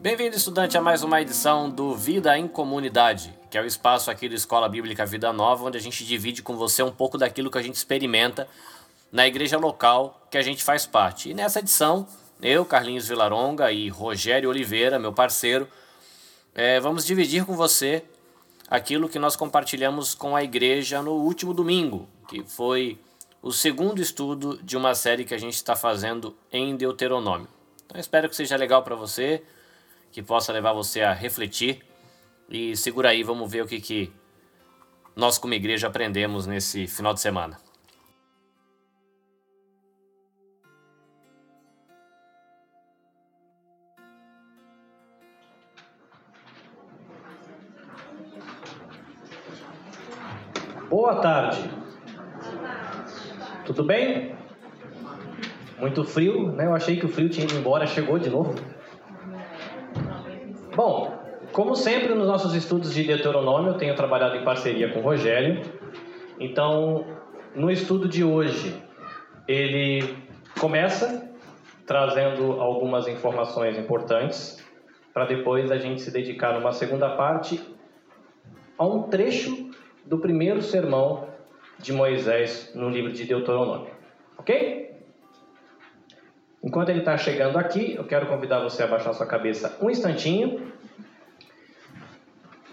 Bem-vindo, estudante, a mais uma edição do Vida em Comunidade, que é o espaço aqui da Escola Bíblica Vida Nova, onde a gente divide com você um pouco daquilo que a gente experimenta na igreja local que a gente faz parte. E nessa edição, eu, Carlinhos Vilaronga e Rogério Oliveira, meu parceiro, é, vamos dividir com você aquilo que nós compartilhamos com a igreja no último domingo, que foi o segundo estudo de uma série que a gente está fazendo em Deuteronômio. Então, espero que seja legal para você que possa levar você a refletir. E segura aí, vamos ver o que, que nós, como igreja, aprendemos nesse final de semana. Boa tarde. Tudo bem? Muito frio, né? Eu achei que o frio tinha ido embora, chegou de novo. Bom, como sempre nos nossos estudos de Deuteronômio, eu tenho trabalhado em parceria com o Rogério. Então, no estudo de hoje, ele começa trazendo algumas informações importantes para depois a gente se dedicar numa segunda parte a um trecho do primeiro sermão de Moisés no livro de Deuteronômio. Ok? Enquanto ele está chegando aqui, eu quero convidar você a baixar sua cabeça um instantinho.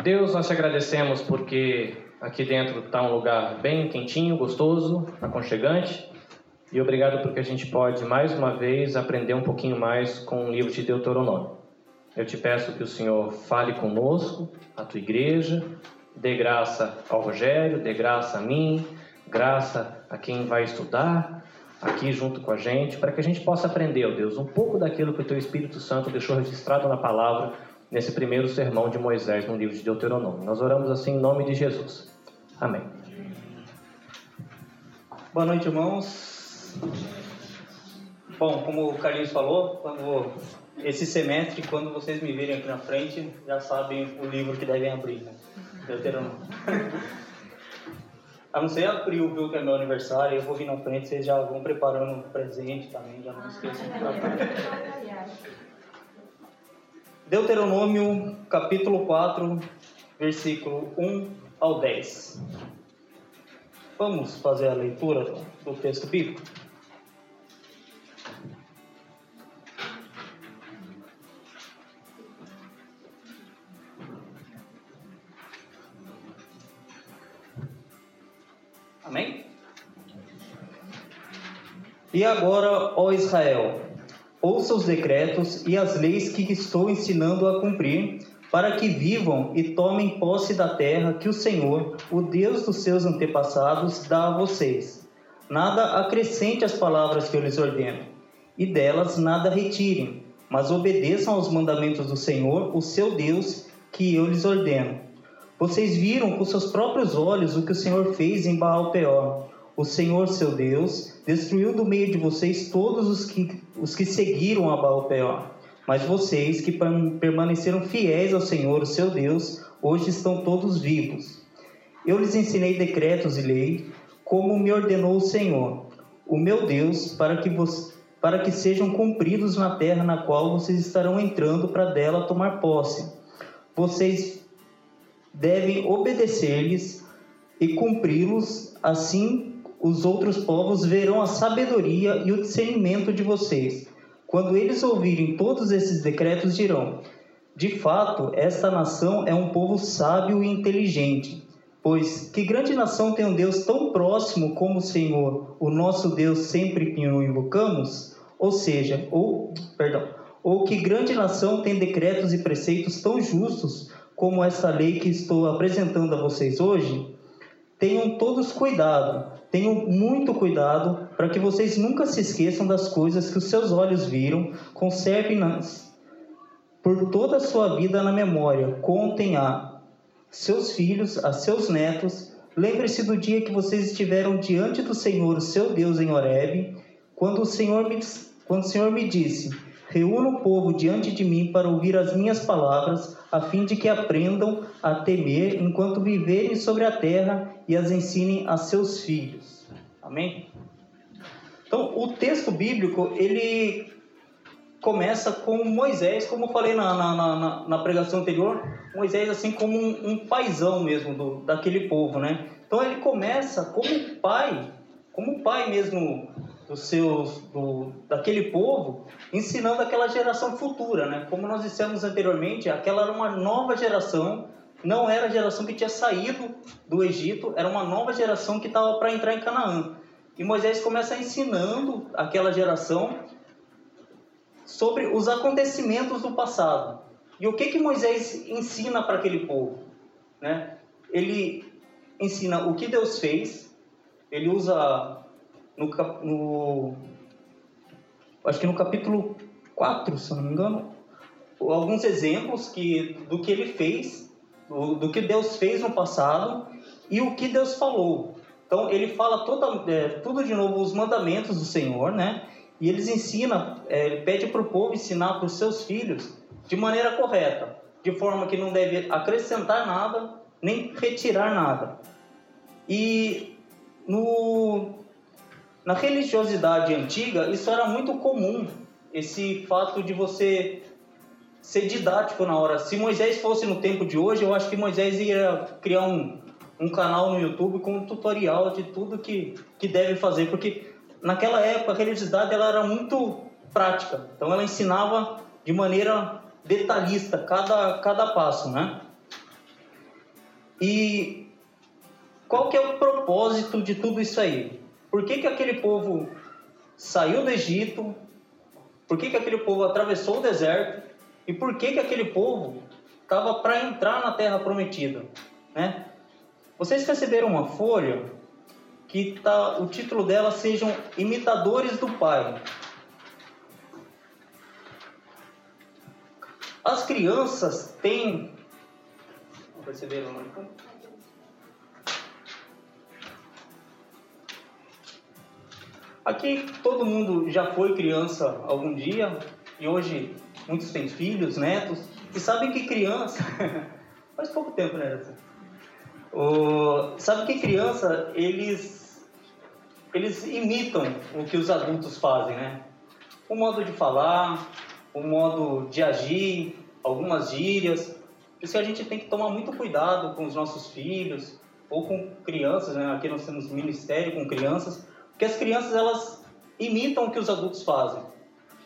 Deus, nós te agradecemos porque aqui dentro está um lugar bem quentinho, gostoso, aconchegante. E obrigado porque a gente pode mais uma vez aprender um pouquinho mais com o livro de Deuteronômio. Eu te peço que o Senhor fale conosco, a tua igreja, dê graça ao Rogério, dê graça a mim, graça a quem vai estudar aqui junto com a gente, para que a gente possa aprender, ó Deus, um pouco daquilo que o Teu Espírito Santo deixou registrado na palavra nesse primeiro sermão de Moisés no livro de Deuteronômio. Nós oramos assim em nome de Jesus. Amém. Boa noite, irmãos. Bom, como o Carlinhos falou, quando esse semestre, quando vocês me virem aqui na frente, já sabem o livro que devem abrir, né? Deuteronômio. A não ser abril, viu, que é meu aniversário, eu vou vir na frente, vocês já vão preparando um presente também, já não esqueçam. Deuteronômio, capítulo 4, versículo 1 ao 10. Vamos fazer a leitura do texto bíblico? E agora, ó Israel, ouça os decretos e as leis que estou ensinando a cumprir, para que vivam e tomem posse da terra que o Senhor, o Deus dos seus antepassados, dá a vocês. Nada acrescente às palavras que eu lhes ordeno, e delas nada retirem, mas obedeçam aos mandamentos do Senhor, o seu Deus, que eu lhes ordeno vocês viram com seus próprios olhos o que o Senhor fez em Baal Peor. O Senhor, seu Deus, destruiu do meio de vocês todos os que, os que seguiram a Baal Peor. Mas vocês que permaneceram fiéis ao Senhor, o seu Deus, hoje estão todos vivos. Eu lhes ensinei decretos e lei, como me ordenou o Senhor, o meu Deus, para que, para que sejam cumpridos na terra na qual vocês estarão entrando para dela tomar posse. Vocês devem obedecer-lhes e cumpri-los, assim os outros povos verão a sabedoria e o discernimento de vocês. Quando eles ouvirem todos esses decretos, dirão: De fato, esta nação é um povo sábio e inteligente. Pois que grande nação tem um Deus tão próximo como o Senhor, o nosso Deus, sempre que o invocamos? Ou seja, ou, perdão, ou que grande nação tem decretos e preceitos tão justos como essa lei que estou apresentando a vocês hoje, tenham todos cuidado, tenham muito cuidado para que vocês nunca se esqueçam das coisas que os seus olhos viram, conservem-nas por toda a sua vida na memória, contem a seus filhos, a seus netos. Lembre-se do dia que vocês estiveram diante do Senhor, seu Deus, em Horebe, quando o Senhor me, quando o Senhor me disse: Reúna o povo diante de mim para ouvir as minhas palavras a fim de que aprendam a temer enquanto viverem sobre a terra e as ensinem a seus filhos. Amém? Então, o texto bíblico, ele começa com Moisés, como eu falei na, na, na, na pregação anterior, Moisés assim como um, um paizão mesmo do, daquele povo, né? Então ele começa como pai, como pai mesmo dos seus, do, daquele povo, ensinando aquela geração futura, né? Como nós dissemos anteriormente, aquela era uma nova geração, não era a geração que tinha saído do Egito, era uma nova geração que estava para entrar em Canaã. E Moisés começa ensinando aquela geração sobre os acontecimentos do passado. E o que que Moisés ensina para aquele povo, né? Ele ensina o que Deus fez. Ele usa no, no acho que no capítulo 4, se não me engano, alguns exemplos que do que ele fez, do, do que Deus fez no passado e o que Deus falou. Então ele fala toda, é, tudo de novo os mandamentos do Senhor, né? E eles ensinam, é, ele pede para o povo ensinar para os seus filhos de maneira correta, de forma que não deve acrescentar nada nem retirar nada. E no, na religiosidade antiga isso era muito comum, esse fato de você ser didático na hora. Se Moisés fosse no tempo de hoje, eu acho que Moisés ia criar um, um canal no YouTube com um tutorial de tudo que, que deve fazer, porque naquela época a religiosidade ela era muito prática, então ela ensinava de maneira detalhista cada, cada passo, né? E qual que é o propósito de tudo isso aí? Por que, que aquele povo saiu do Egito? Por que, que aquele povo atravessou o deserto? E por que, que aquele povo estava para entrar na terra prometida? Né? Vocês receberam uma folha que tá, o título dela sejam Imitadores do Pai. As crianças têm. Perceberam? Aqui todo mundo já foi criança algum dia e hoje muitos têm filhos, netos e sabem que criança faz pouco tempo, né? O, sabe que criança, eles, eles imitam o que os adultos fazem, né? O modo de falar, o modo de agir, algumas gírias. Por isso que a gente tem que tomar muito cuidado com os nossos filhos ou com crianças, né? Aqui nós temos ministério com crianças, porque as crianças elas imitam o que os adultos fazem.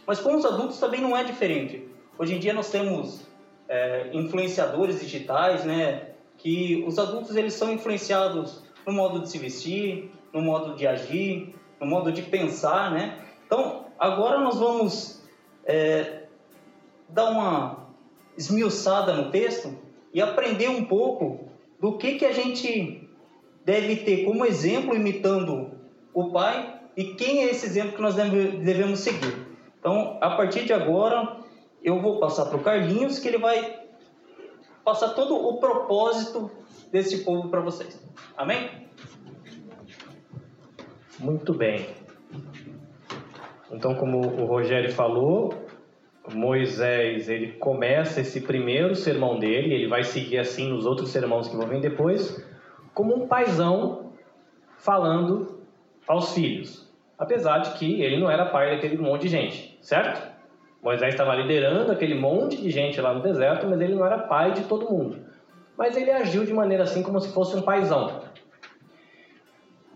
Mas com os adultos também não é diferente. Hoje em dia nós temos é, influenciadores digitais, né? que os adultos eles são influenciados no modo de se vestir, no modo de agir, no modo de pensar, né? Então, agora nós vamos é, dar uma esmiuçada no texto e aprender um pouco do que, que a gente deve ter como exemplo imitando o pai e quem é esse exemplo que nós devemos seguir. Então, a partir de agora, eu vou passar para o Carlinhos, que ele vai passar todo o propósito desse povo para vocês. Amém? Muito bem. Então, como o Rogério falou, Moisés ele começa esse primeiro sermão dele, ele vai seguir assim nos outros sermãos que vão vir depois, como um paizão falando aos filhos. Apesar de que ele não era pai daquele monte de gente, certo? Moisés estava liderando aquele monte de gente lá no deserto, mas ele não era pai de todo mundo. Mas ele agiu de maneira assim como se fosse um paizão.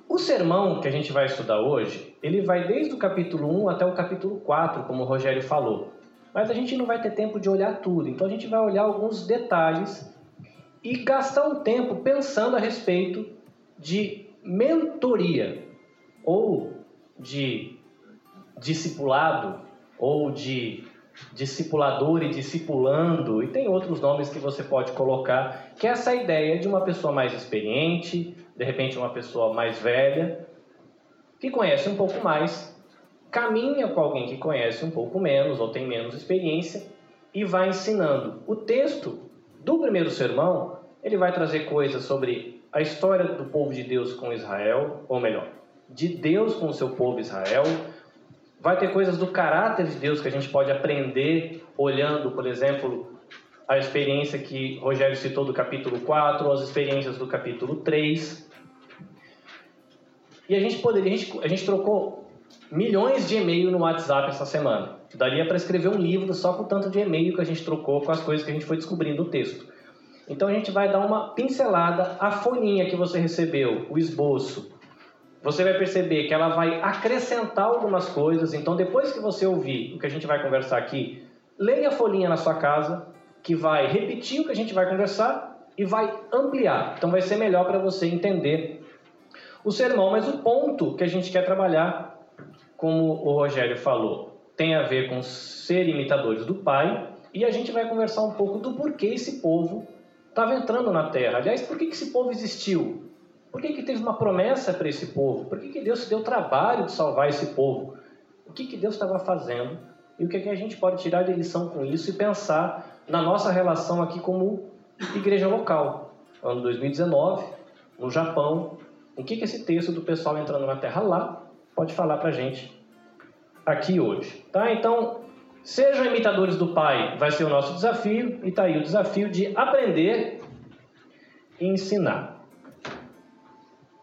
O sermão que a gente vai estudar hoje, ele vai desde o capítulo 1 até o capítulo 4, como o Rogério falou. Mas a gente não vai ter tempo de olhar tudo, então a gente vai olhar alguns detalhes e gastar um tempo pensando a respeito de mentoria ou de discipulado ou de discipulador e discipulando, e tem outros nomes que você pode colocar, que é essa ideia de uma pessoa mais experiente, de repente uma pessoa mais velha, que conhece um pouco mais, caminha com alguém que conhece um pouco menos ou tem menos experiência e vai ensinando. O texto do primeiro sermão, ele vai trazer coisas sobre a história do povo de Deus com Israel, ou melhor, de Deus com o seu povo Israel, Vai ter coisas do caráter de Deus que a gente pode aprender olhando, por exemplo, a experiência que Rogério citou do capítulo 4, as experiências do capítulo 3. E a gente poderia, a gente, a gente trocou milhões de e-mail no WhatsApp essa semana. Daria para escrever um livro só com o tanto de e-mail que a gente trocou com as coisas que a gente foi descobrindo no texto. Então a gente vai dar uma pincelada, a folhinha que você recebeu, o esboço. Você vai perceber que ela vai acrescentar algumas coisas. Então depois que você ouvir o que a gente vai conversar aqui, leia a folhinha na sua casa, que vai repetir o que a gente vai conversar e vai ampliar. Então vai ser melhor para você entender o sermão, mas o ponto que a gente quer trabalhar, como o Rogério falou, tem a ver com ser imitadores do Pai, e a gente vai conversar um pouco do porquê esse povo estava entrando na terra. Aliás, por que, esse povo existiu? Por que, que teve uma promessa para esse povo? Por que, que Deus se deu trabalho de salvar esse povo? O que, que Deus estava fazendo? E o que, que a gente pode tirar de lição com isso e pensar na nossa relação aqui como igreja local? Ano 2019, no Japão. O que, que esse texto do pessoal entrando na terra lá pode falar para a gente aqui hoje? Tá? Então, Sejam imitadores do Pai, vai ser o nosso desafio, e está aí o desafio de aprender e ensinar.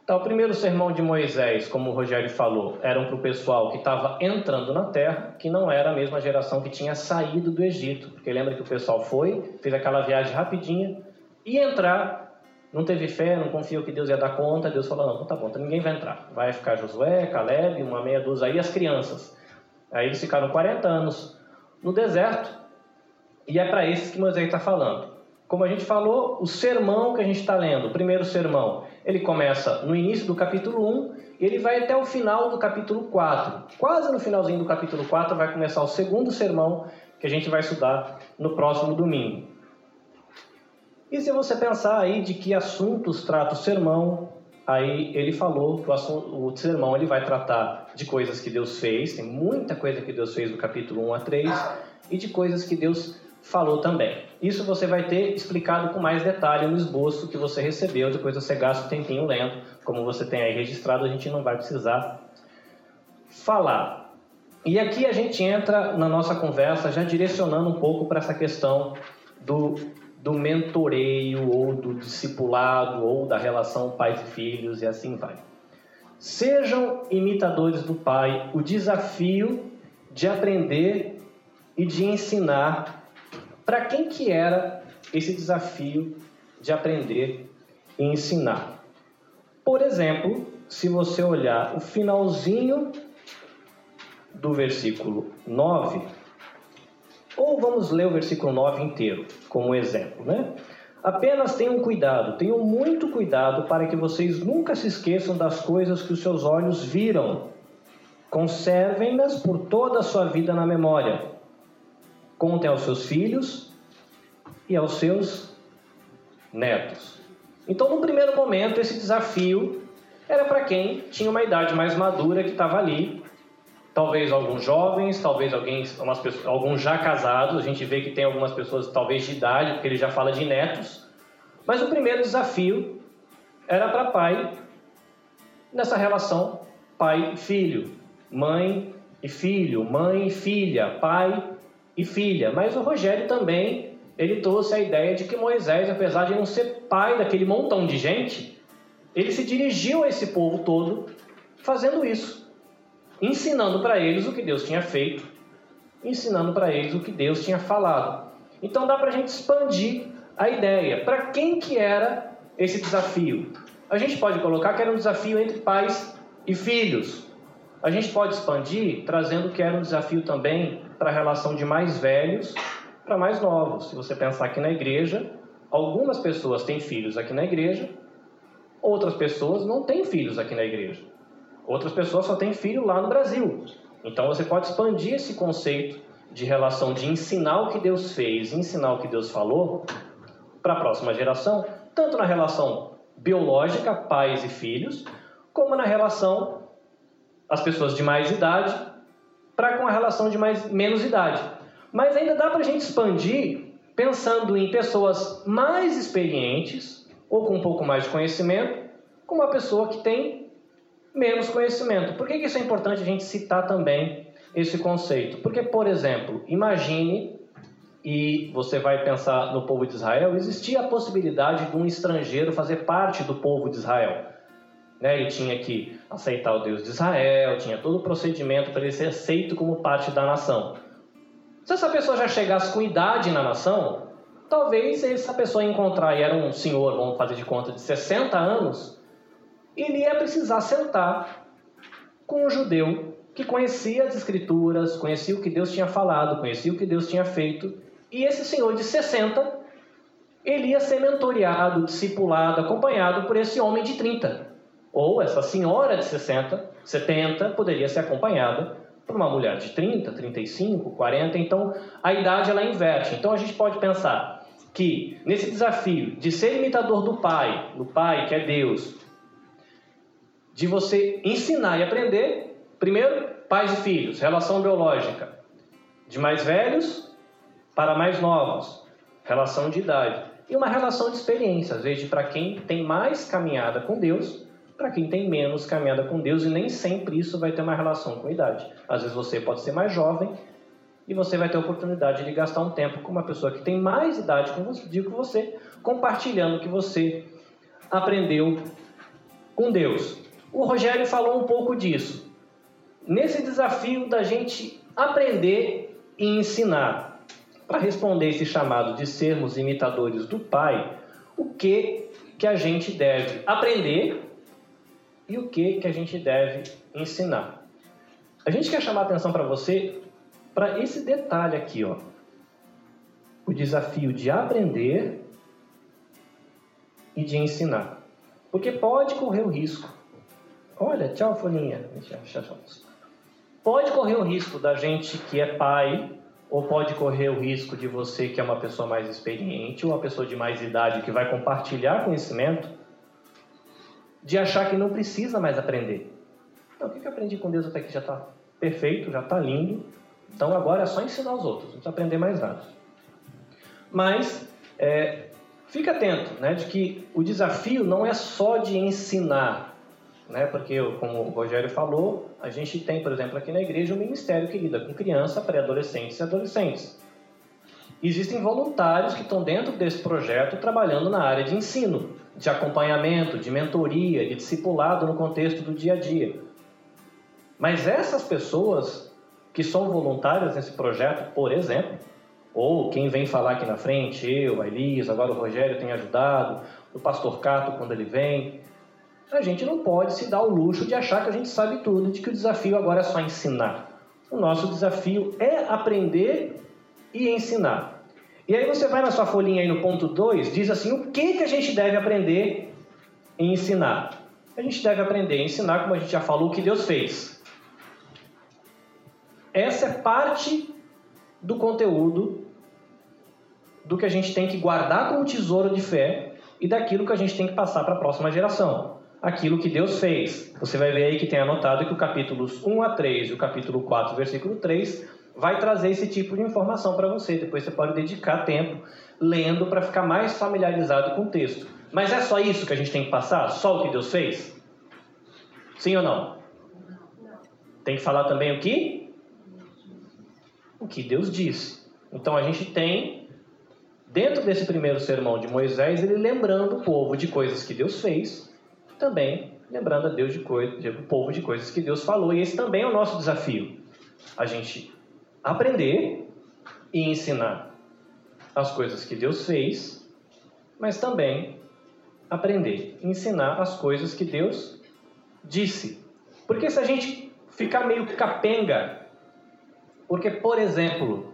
Tá, o primeiro sermão de Moisés, como o Rogério falou, era para o pessoal que estava entrando na terra, que não era a mesma geração que tinha saído do Egito. Porque lembra que o pessoal foi, fez aquela viagem rapidinha, ia entrar, não teve fé, não confiou que Deus ia dar conta, Deus falou, não, tá bom, então ninguém vai entrar. Vai ficar Josué, Caleb, uma meia dúzia aí, as crianças. Aí eles ficaram 40 anos no deserto, e é para esses que Moisés está falando. Como a gente falou, o sermão que a gente está lendo, o primeiro sermão, ele começa no início do capítulo 1 e ele vai até o final do capítulo 4. Quase no finalzinho do capítulo 4 vai começar o segundo sermão que a gente vai estudar no próximo domingo. E se você pensar aí de que assuntos trata o sermão, aí ele falou que o, assunto, o sermão ele vai tratar de coisas que Deus fez, tem muita coisa que Deus fez do capítulo 1 a 3, e de coisas que Deus falou também. Isso você vai ter explicado com mais detalhe no esboço que você recebeu, depois você gasta um tempinho lendo, como você tem aí registrado, a gente não vai precisar falar. E aqui a gente entra na nossa conversa já direcionando um pouco para essa questão do do mentoreio ou do discipulado ou da relação pais e filhos e assim vai. Sejam imitadores do pai, o desafio de aprender e de ensinar. Para quem que era esse desafio de aprender e ensinar? Por exemplo, se você olhar o finalzinho do versículo 9, ou vamos ler o versículo 9 inteiro, como exemplo, né? Apenas tenham cuidado, tenham muito cuidado para que vocês nunca se esqueçam das coisas que os seus olhos viram. Conservem-nas por toda a sua vida na memória. Contem aos seus filhos e aos seus netos. Então, no primeiro momento, esse desafio era para quem tinha uma idade mais madura que estava ali talvez alguns jovens, talvez alguém, pessoas, alguns já casados. A gente vê que tem algumas pessoas talvez de idade, porque ele já fala de netos. Mas o primeiro desafio era para pai nessa relação pai e filho, mãe e filho, mãe e filha, pai e filha. Mas o Rogério também ele trouxe a ideia de que Moisés, apesar de não ser pai daquele montão de gente, ele se dirigiu a esse povo todo fazendo isso ensinando para eles o que Deus tinha feito, ensinando para eles o que Deus tinha falado. Então dá para a gente expandir a ideia. Para quem que era esse desafio? A gente pode colocar que era um desafio entre pais e filhos. A gente pode expandir trazendo que era um desafio também para a relação de mais velhos para mais novos. Se você pensar aqui na igreja, algumas pessoas têm filhos aqui na igreja, outras pessoas não têm filhos aqui na igreja. Outras pessoas só têm filho lá no Brasil. Então você pode expandir esse conceito de relação de ensinar o que Deus fez, ensinar o que Deus falou para a próxima geração, tanto na relação biológica, pais e filhos, como na relação as pessoas de mais idade para com a relação de mais menos idade. Mas ainda dá para a gente expandir pensando em pessoas mais experientes ou com um pouco mais de conhecimento, com uma pessoa que tem menos conhecimento. Por que, isso é importante a gente citar também esse conceito? Porque, por exemplo, imagine, e você vai pensar no povo de Israel, existia a possibilidade de um estrangeiro fazer parte do povo de Israel. Né? Ele tinha que aceitar o Deus de Israel, tinha todo o procedimento para ele ser aceito como parte da nação. Se essa pessoa já chegasse com idade na nação, talvez essa pessoa encontrar, e era um senhor, vamos fazer de conta, de 60 anos, ele ia precisar sentar com um judeu que conhecia as escrituras, conhecia o que Deus tinha falado, conhecia o que Deus tinha feito, e esse senhor de 60, ele ia ser mentoreado, discipulado, acompanhado por esse homem de 30. Ou essa senhora de 60, 70, poderia ser acompanhada por uma mulher de 30, 35, 40. Então, a idade ela inverte. Então, a gente pode pensar que nesse desafio de ser imitador do Pai, do Pai que é Deus, de você ensinar e aprender, primeiro, pais e filhos, relação biológica, de mais velhos para mais novos, relação de idade, e uma relação de experiência, às vezes para quem tem mais caminhada com Deus, para quem tem menos caminhada com Deus, e nem sempre isso vai ter uma relação com a idade. Às vezes você pode ser mais jovem e você vai ter a oportunidade de gastar um tempo com uma pessoa que tem mais idade com você, digo você, compartilhando o que você aprendeu com Deus. O Rogério falou um pouco disso. Nesse desafio da gente aprender e ensinar, para responder esse chamado de sermos imitadores do Pai, o que que a gente deve aprender e o que que a gente deve ensinar. A gente quer chamar a atenção para você para esse detalhe aqui, ó. O desafio de aprender e de ensinar. Porque pode correr o risco Olha, tchau, folhinha. Pode correr o risco da gente que é pai, ou pode correr o risco de você que é uma pessoa mais experiente, ou uma pessoa de mais idade que vai compartilhar conhecimento, de achar que não precisa mais aprender. Então, o que eu aprendi com Deus até aqui já está perfeito, já está lindo. Então, agora é só ensinar os outros, não precisa aprender mais nada. Mas, é, fica atento, né, de que o desafio não é só de ensinar, né? Porque, como o Rogério falou, a gente tem, por exemplo, aqui na igreja um ministério que lida com criança, pré-adolescentes e adolescentes. Existem voluntários que estão dentro desse projeto trabalhando na área de ensino, de acompanhamento, de mentoria, de discipulado no contexto do dia a dia. Mas essas pessoas que são voluntárias nesse projeto, por exemplo, ou quem vem falar aqui na frente, eu, a Elias, agora o Rogério tem ajudado, o pastor Cato quando ele vem, a gente não pode se dar o luxo de achar que a gente sabe tudo, de que o desafio agora é só ensinar. O nosso desafio é aprender e ensinar. E aí você vai na sua folhinha aí no ponto 2, diz assim, o que, que a gente deve aprender e ensinar? A gente deve aprender e ensinar, como a gente já falou, o que Deus fez. Essa é parte do conteúdo do que a gente tem que guardar como tesouro de fé e daquilo que a gente tem que passar para a próxima geração aquilo que Deus fez. Você vai ver aí que tem anotado que o capítulos 1 a 3 e o capítulo 4, versículo 3, vai trazer esse tipo de informação para você. Depois você pode dedicar tempo lendo para ficar mais familiarizado com o texto. Mas é só isso que a gente tem que passar? Só o que Deus fez? Sim ou não? Tem que falar também o que? O que Deus disse. Então a gente tem, dentro desse primeiro sermão de Moisés, ele lembrando o povo de coisas que Deus fez também lembrando a Deus de coisas, o povo de coisas que Deus falou. E esse também é o nosso desafio. A gente aprender e ensinar as coisas que Deus fez, mas também aprender ensinar as coisas que Deus disse. Porque se a gente ficar meio capenga, porque, por exemplo,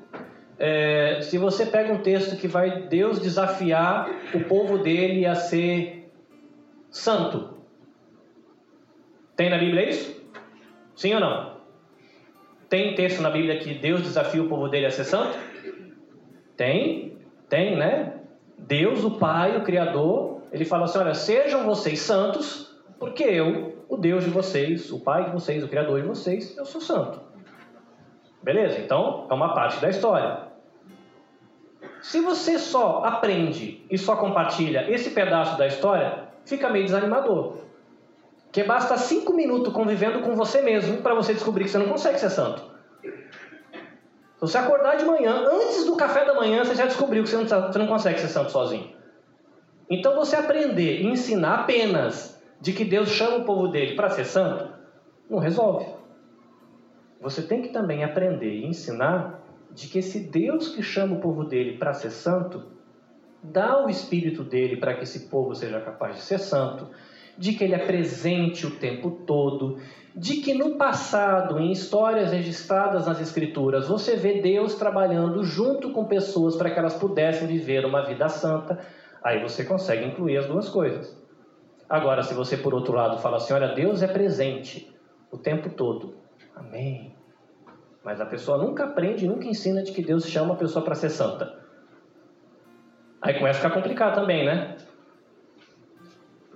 é, se você pega um texto que vai Deus desafiar o povo dele a ser santo, tem na Bíblia isso? Sim ou não? Tem texto na Bíblia que Deus desafia o povo dele a ser santo? Tem, tem, né? Deus, o Pai, o Criador, ele fala assim: olha, sejam vocês santos, porque eu, o Deus de vocês, o Pai de vocês, o Criador de vocês, eu sou santo. Beleza? Então, é uma parte da história. Se você só aprende e só compartilha esse pedaço da história, fica meio desanimador. Que basta cinco minutos convivendo com você mesmo para você descobrir que você não consegue ser santo. Se você acordar de manhã, antes do café da manhã, você já descobriu que você não, tá, você não consegue ser santo sozinho. Então você aprender e ensinar apenas de que Deus chama o povo dele para ser santo, não resolve. Você tem que também aprender e ensinar de que esse Deus que chama o povo dele para ser santo, dá o espírito dele para que esse povo seja capaz de ser santo, de que ele é presente o tempo todo, de que no passado, em histórias registradas nas Escrituras, você vê Deus trabalhando junto com pessoas para que elas pudessem viver uma vida santa, aí você consegue incluir as duas coisas. Agora, se você por outro lado fala assim: olha, Deus é presente o tempo todo, amém. Mas a pessoa nunca aprende, nunca ensina de que Deus chama a pessoa para ser santa. Aí começa a ficar complicado também, né?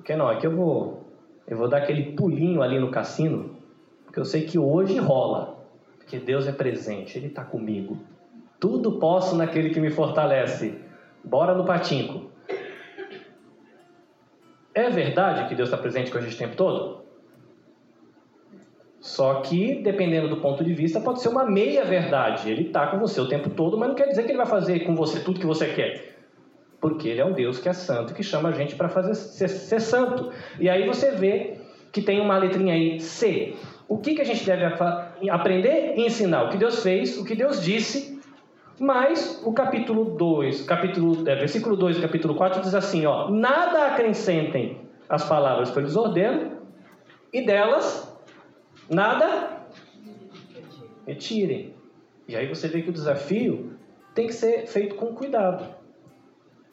Porque não, aqui eu vou, eu vou dar aquele pulinho ali no cassino, porque eu sei que hoje rola, porque Deus é presente, Ele está comigo. Tudo posso naquele que me fortalece. Bora no patinco. É verdade que Deus está presente com a gente o tempo todo? Só que, dependendo do ponto de vista, pode ser uma meia verdade. Ele está com você o tempo todo, mas não quer dizer que ele vai fazer com você tudo que você quer. Porque ele é um Deus que é santo, que chama a gente para fazer ser, ser, santo. E aí você vê que tem uma letrinha aí, C. O que, que a gente deve aprender e ensinar? O que Deus fez, o que Deus disse, mas o capítulo 2, capítulo, é, versículo 2 do capítulo 4 diz assim: ó, nada acrescentem as palavras que eu lhes ordeno, e delas nada retirem. E aí você vê que o desafio tem que ser feito com cuidado.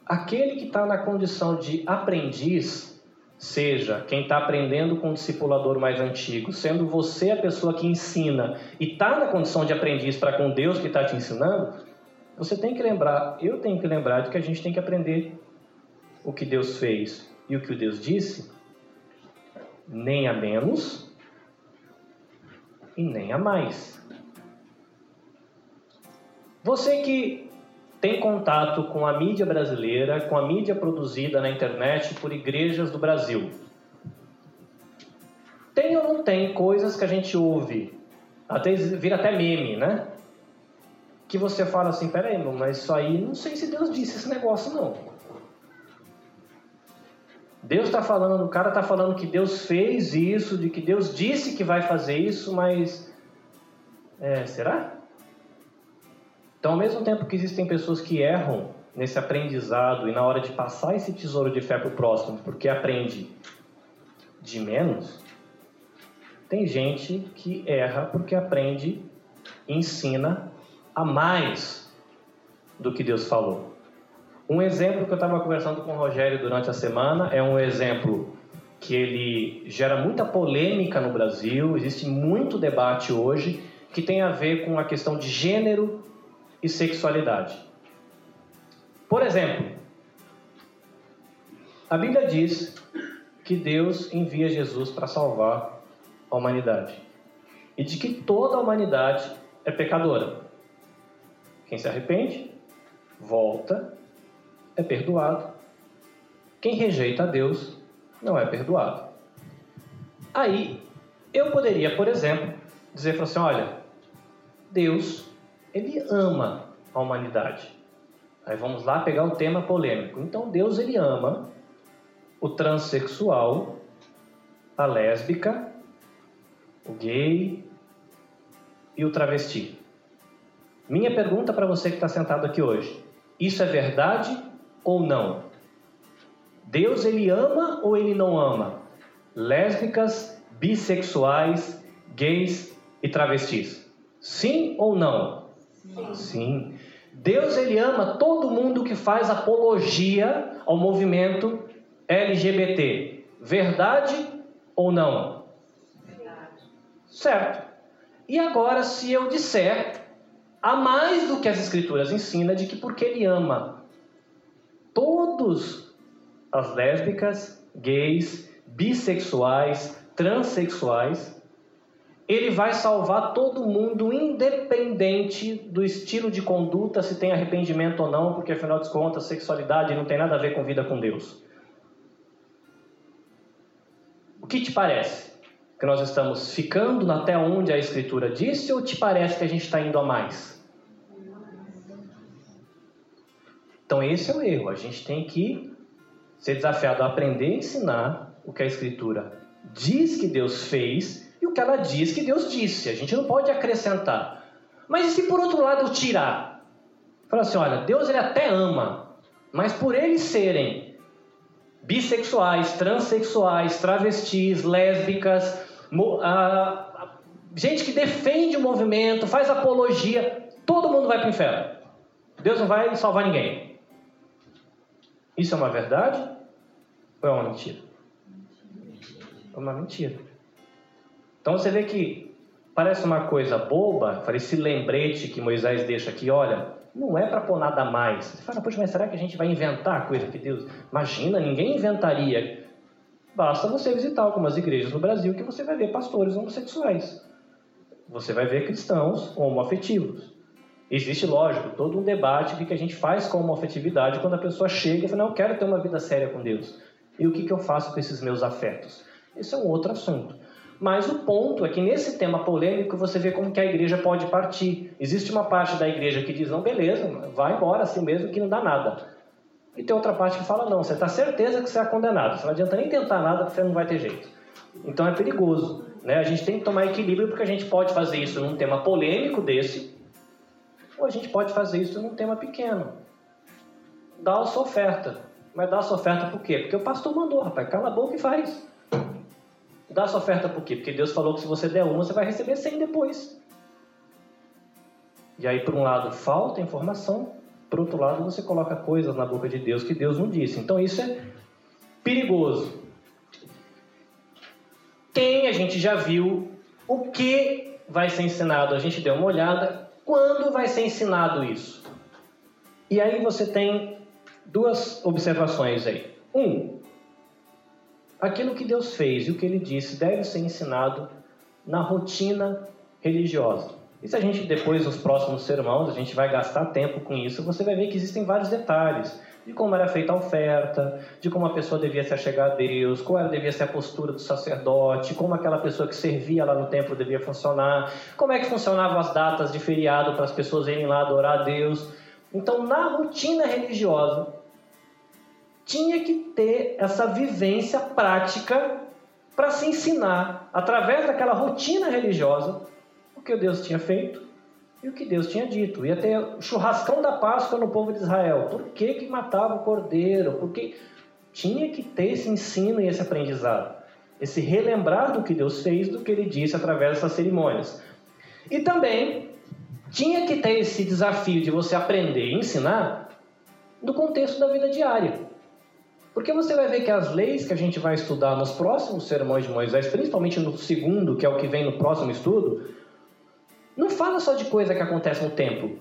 Aquele que está na condição de aprendiz, seja quem está aprendendo com o discipulador mais antigo, sendo você a pessoa que ensina e está na condição de aprendiz para com Deus que está te ensinando, você tem que lembrar, eu tenho que lembrar de que a gente tem que aprender o que Deus fez e o que Deus disse, nem a menos e nem a mais. Você que tem contato com a mídia brasileira, com a mídia produzida na internet por igrejas do Brasil, tem ou não tem coisas que a gente ouve, até vira até meme, né? Que você fala assim, peraí, mas isso aí, não sei se Deus disse esse negócio não. Deus está falando, o cara está falando que Deus fez isso, de que Deus disse que vai fazer isso, mas é, será? Então, ao mesmo tempo que existem pessoas que erram nesse aprendizado e na hora de passar esse tesouro de fé para o próximo, porque aprende de menos, tem gente que erra porque aprende e ensina a mais do que Deus falou. Um exemplo que eu estava conversando com o Rogério durante a semana é um exemplo que ele gera muita polêmica no Brasil, existe muito debate hoje, que tem a ver com a questão de gênero e sexualidade. Por exemplo, a Bíblia diz que Deus envia Jesus para salvar a humanidade e de que toda a humanidade é pecadora. Quem se arrepende, volta é perdoado. Quem rejeita a Deus não é perdoado. Aí, eu poderia, por exemplo, dizer assim: olha, Deus, ele ama a humanidade. Aí vamos lá pegar um tema polêmico. Então, Deus, ele ama o transexual, a lésbica, o gay e o travesti. Minha pergunta para você que está sentado aqui hoje: isso é verdade ou não? Deus ele ama ou ele não ama? Lésbicas, bissexuais, gays e travestis. Sim ou não? Sim. Deus ele ama todo mundo que faz apologia ao movimento LGBT. Verdade ou não? Verdade. Certo. E agora, se eu disser, há mais do que as Escrituras ensinam de que porque ele ama todos as lésbicas, gays, bissexuais, transexuais, ele vai salvar todo mundo, independente do estilo de conduta, se tem arrependimento ou não, porque afinal de contas, sexualidade não tem nada a ver com vida com Deus. O que te parece? Que nós estamos ficando até onde a Escritura disse ou te parece que a gente está indo a mais? Então, esse é o erro. A gente tem que ser desafiado a aprender a ensinar o que a Escritura diz que Deus fez ela diz que Deus disse. A gente não pode acrescentar. Mas e se por outro lado tirar? Fala assim, olha, Deus ele até ama, mas por eles serem bissexuais, transexuais, travestis, lésbicas, gente que defende o movimento, faz apologia, todo mundo vai para o inferno. Deus não vai salvar ninguém. Isso é uma verdade ou é uma mentira? É uma mentira. Então você vê que parece uma coisa boba, esse lembrete que Moisés deixa aqui, olha, não é para pôr nada mais. Você fala, poxa, mas será que a gente vai inventar coisa que Deus. Imagina, ninguém inventaria. Basta você visitar algumas igrejas no Brasil que você vai ver pastores homossexuais. Você vai ver cristãos homoafetivos. Existe, lógico, todo um debate do que a gente faz com a homoafetividade quando a pessoa chega e fala, não, eu quero ter uma vida séria com Deus. E o que, que eu faço com esses meus afetos? Esse é um outro assunto. Mas o ponto é que nesse tema polêmico você vê como que a igreja pode partir. Existe uma parte da igreja que diz, não, beleza, vai embora assim mesmo que não dá nada. E tem outra parte que fala, não, você está certeza que você é condenado. Você não adianta nem tentar nada porque você não vai ter jeito. Então é perigoso. Né? A gente tem que tomar equilíbrio porque a gente pode fazer isso num tema polêmico desse, ou a gente pode fazer isso num tema pequeno. Dá a sua oferta. Mas dá a sua oferta por quê? Porque o pastor mandou, rapaz, cala a boca e faz. Dá sua oferta por quê? Porque Deus falou que se você der uma, você vai receber 100 depois. E aí, por um lado, falta informação, por outro lado, você coloca coisas na boca de Deus que Deus não disse. Então, isso é perigoso. Quem a gente já viu, o que vai ser ensinado, a gente deu uma olhada, quando vai ser ensinado isso? E aí você tem duas observações aí. Um, Aquilo que Deus fez e o que ele disse deve ser ensinado na rotina religiosa. E se a gente depois, nos próximos sermãos, a gente vai gastar tempo com isso, você vai ver que existem vários detalhes de como era feita a oferta, de como a pessoa devia se achegar a Deus, qual devia ser a postura do sacerdote, como aquela pessoa que servia lá no templo devia funcionar, como é que funcionavam as datas de feriado para as pessoas irem lá adorar a Deus. Então, na rotina religiosa, tinha que ter essa vivência prática para se ensinar, através daquela rotina religiosa, o que Deus tinha feito e o que Deus tinha dito. Ia ter o churrascão da Páscoa no povo de Israel. Por que, que matava o cordeiro? Porque tinha que ter esse ensino e esse aprendizado. Esse relembrar do que Deus fez, do que ele disse através dessas cerimônias. E também tinha que ter esse desafio de você aprender e ensinar no contexto da vida diária. Porque você vai ver que as leis que a gente vai estudar nos próximos sermões de Moisés, principalmente no segundo, que é o que vem no próximo estudo, não fala só de coisa que acontece no templo.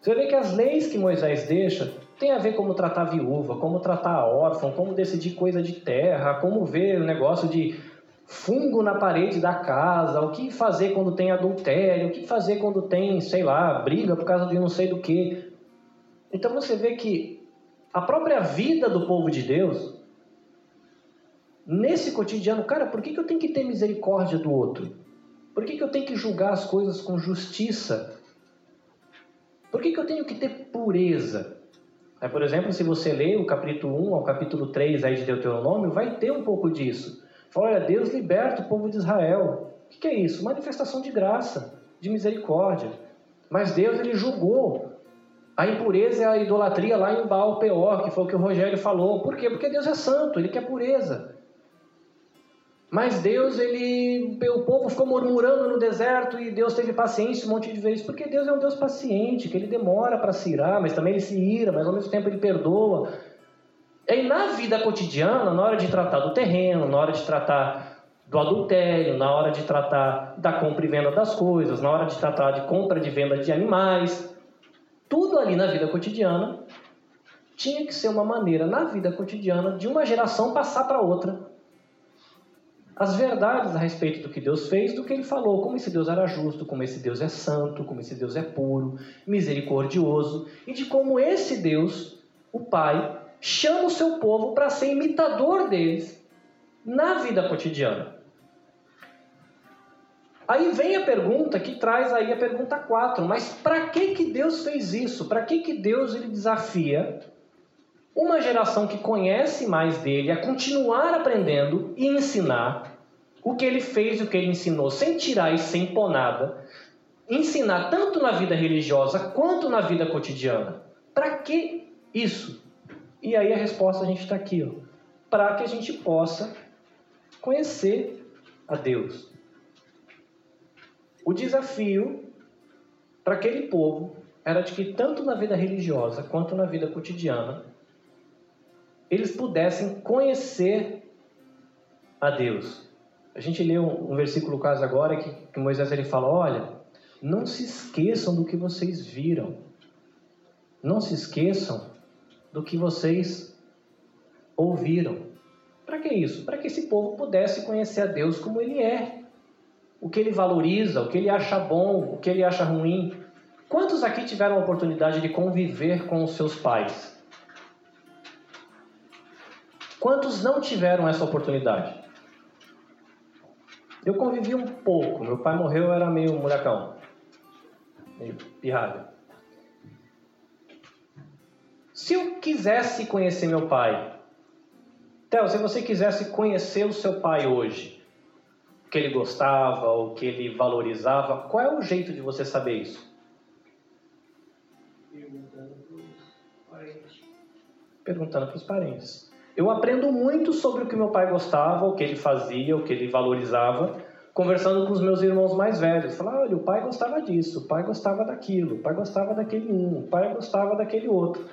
Você ver que as leis que Moisés deixa tem a ver como tratar a viúva, como tratar a órfã, como decidir coisa de terra, como ver o negócio de fungo na parede da casa, o que fazer quando tem adultério, o que fazer quando tem, sei lá, briga por causa de não sei do que. Então você vê que a própria vida do povo de Deus, nesse cotidiano, cara, por que, que eu tenho que ter misericórdia do outro? Por que, que eu tenho que julgar as coisas com justiça? Por que, que eu tenho que ter pureza? Aí, por exemplo, se você ler o capítulo 1 ao capítulo 3 aí de Deuteronômio, vai ter um pouco disso. Fala, olha, Deus liberta o povo de Israel. O que, que é isso? Manifestação de graça, de misericórdia. Mas Deus, ele julgou a impureza é a idolatria lá em Baal Peor, que foi o que o Rogério falou. Por quê? Porque Deus é santo, ele quer pureza. Mas Deus, ele, o povo ficou murmurando no deserto e Deus teve paciência um monte de vezes, porque Deus é um Deus paciente, que ele demora para se irar, mas também ele se ira, mas ao mesmo tempo ele perdoa. E na vida cotidiana, na hora de tratar do terreno, na hora de tratar do adultério, na hora de tratar da compra e venda das coisas, na hora de tratar de compra e venda de animais, tudo ali na vida cotidiana tinha que ser uma maneira, na vida cotidiana, de uma geração passar para outra. As verdades a respeito do que Deus fez, do que ele falou, como esse Deus era justo, como esse Deus é santo, como esse Deus é puro, misericordioso, e de como esse Deus, o Pai, chama o seu povo para ser imitador deles na vida cotidiana. Aí vem a pergunta que traz aí a pergunta 4, mas para que que Deus fez isso? Para que que Deus ele desafia uma geração que conhece mais dele a continuar aprendendo e ensinar o que ele fez e o que ele ensinou, sem tirar e sem pôr nada, ensinar tanto na vida religiosa quanto na vida cotidiana? Para que isso? E aí a resposta a gente está aqui, para que a gente possa conhecer a Deus. O desafio para aquele povo era de que tanto na vida religiosa quanto na vida cotidiana eles pudessem conhecer a Deus. A gente leu um versículo quase agora que, que Moisés ele fala: olha, não se esqueçam do que vocês viram, não se esqueçam do que vocês ouviram. Para que isso? Para que esse povo pudesse conhecer a Deus como Ele é, o que Ele valoriza, o que Ele acha bom, o que Ele acha ruim. Quantos aqui tiveram a oportunidade de conviver com os seus pais? Quantos não tiveram essa oportunidade? Eu convivi um pouco. Meu pai morreu, eu era meio muracão, meio pirralho. Se eu quisesse conhecer meu pai, Theo, se você quisesse conhecer o seu pai hoje, o que ele gostava, o que ele valorizava, qual é o jeito de você saber isso? Perguntando para os parentes. Eu aprendo muito sobre o que meu pai gostava, o que ele fazia, o que ele valorizava, conversando com os meus irmãos mais velhos. Falar, olha, o pai gostava disso, o pai gostava daquilo, o pai gostava daquele um, o pai gostava daquele outro.